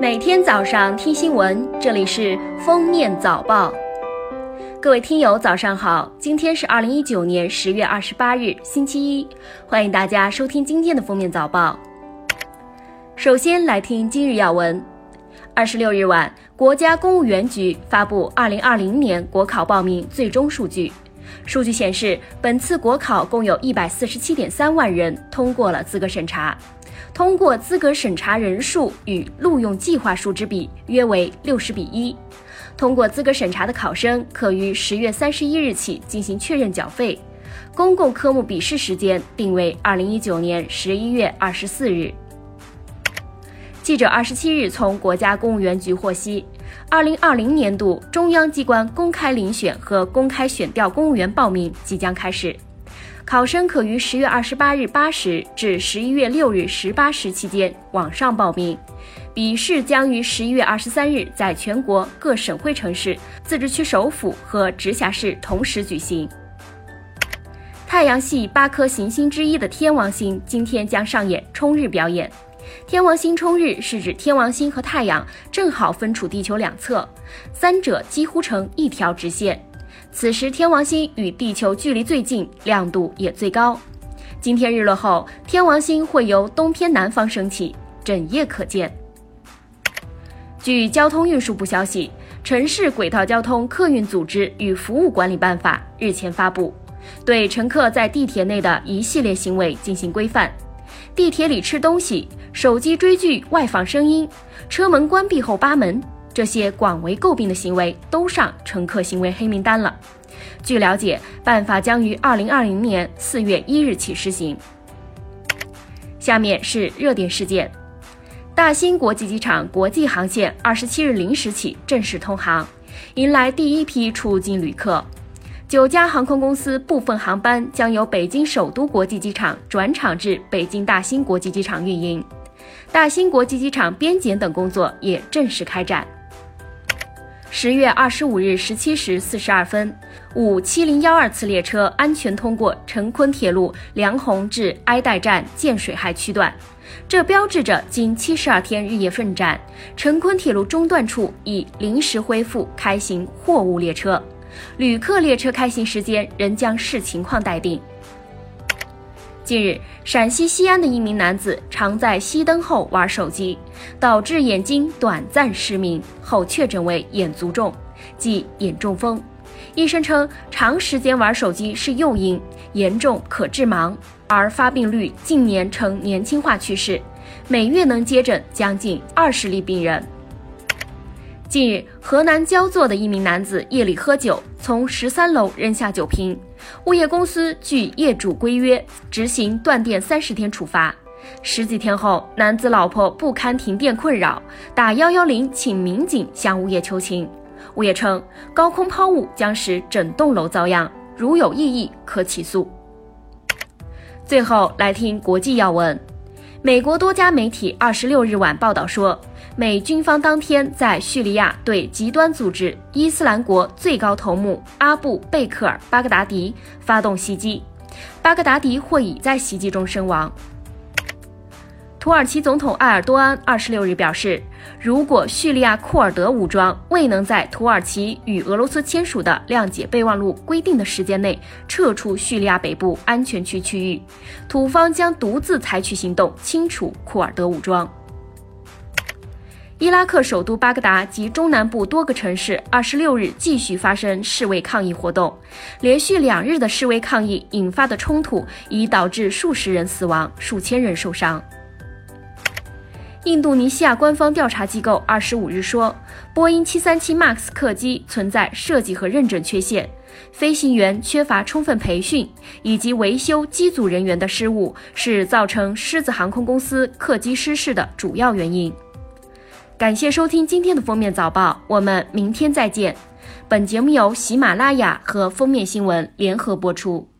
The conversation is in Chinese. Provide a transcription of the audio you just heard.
每天早上听新闻，这里是封面早报。各位听友，早上好！今天是二零一九年十月二十八日，星期一，欢迎大家收听今天的封面早报。首先来听今日要闻。二十六日晚，国家公务员局发布二零二零年国考报名最终数据。数据显示，本次国考共有一百四十七点三万人通过了资格审查。通过资格审查人数与录用计划数之比约为六十比一。通过资格审查的考生可于十月三十一日起进行确认缴费。公共科目笔试时间定为二零一九年十一月二十四日。记者二十七日从国家公务员局获悉，二零二零年度中央机关公开遴选和公开选调公务员报名即将开始。考生可于十月二十八日八时至十一月六日十八时期间网上报名，笔试将于十一月二十三日在全国各省会城市、自治区首府和直辖市同时举行。太阳系八颗行星之一的天王星今天将上演冲日表演。天王星冲日是指天王星和太阳正好分处地球两侧，三者几乎成一条直线。此时，天王星与地球距离最近，亮度也最高。今天日落后，天王星会由东偏南方升起，整夜可见。据交通运输部消息，《城市轨道交通客运组织与服务管理办法》日前发布，对乘客在地铁内的一系列行为进行规范。地铁里吃东西、手机追剧外放声音、车门关闭后扒门。这些广为诟病的行为都上乘客行为黑名单了。据了解，办法将于二零二零年四月一日起施行。下面是热点事件：大兴国际机场国际航线二十七日零时起正式通航，迎来第一批出境旅客。九家航空公司部分航班将由北京首都国际机场转场至北京大兴国际机场运营，大兴国际机场边检等工作也正式开展。十月二十五日十七时四十二分，五七零幺二次列车安全通过成昆铁路梁鸿至埃代站建水害区段，这标志着经七十二天日夜奋战，成昆铁路中段处已临时恢复开行货物列车，旅客列车开行时间仍将视情况待定。近日，陕西西安的一名男子常在熄灯后玩手机，导致眼睛短暂失明，后确诊为眼卒中，即眼中风。医生称，长时间玩手机是诱因，严重可致盲，而发病率近年呈年轻化趋势，每月能接诊将近二十例病人。近日，河南焦作的一名男子夜里喝酒，从十三楼扔下酒瓶，物业公司据业主规约执行断电三十天处罚。十几天后，男子老婆不堪停电困扰，打幺幺零请民警向物业求情。物业称，高空抛物将使整栋楼遭殃，如有异议可起诉。最后来听国际要闻，美国多家媒体二十六日晚报道说。美军方当天在叙利亚对极端组织伊斯兰国最高头目阿布贝克尔·巴格达迪发动袭击，巴格达迪或已在袭击中身亡。土耳其总统埃尔多安二十六日表示，如果叙利亚库尔德武装未能在土耳其与俄罗斯签署的谅解备忘录规定的时间内撤出叙利亚北部安全区区域，土方将独自采取行动清除库尔德武装。伊拉克首都巴格达及中南部多个城市，二十六日继续发生示威抗议活动。连续两日的示威抗议引发的冲突已导致数十人死亡，数千人受伤。印度尼西亚官方调查机构二十五日说，波音七三七 MAX 客机存在设计和认证缺陷，飞行员缺乏充分培训，以及维修机组人员的失误，是造成狮子航空公司客机失事的主要原因。感谢收听今天的封面早报，我们明天再见。本节目由喜马拉雅和封面新闻联合播出。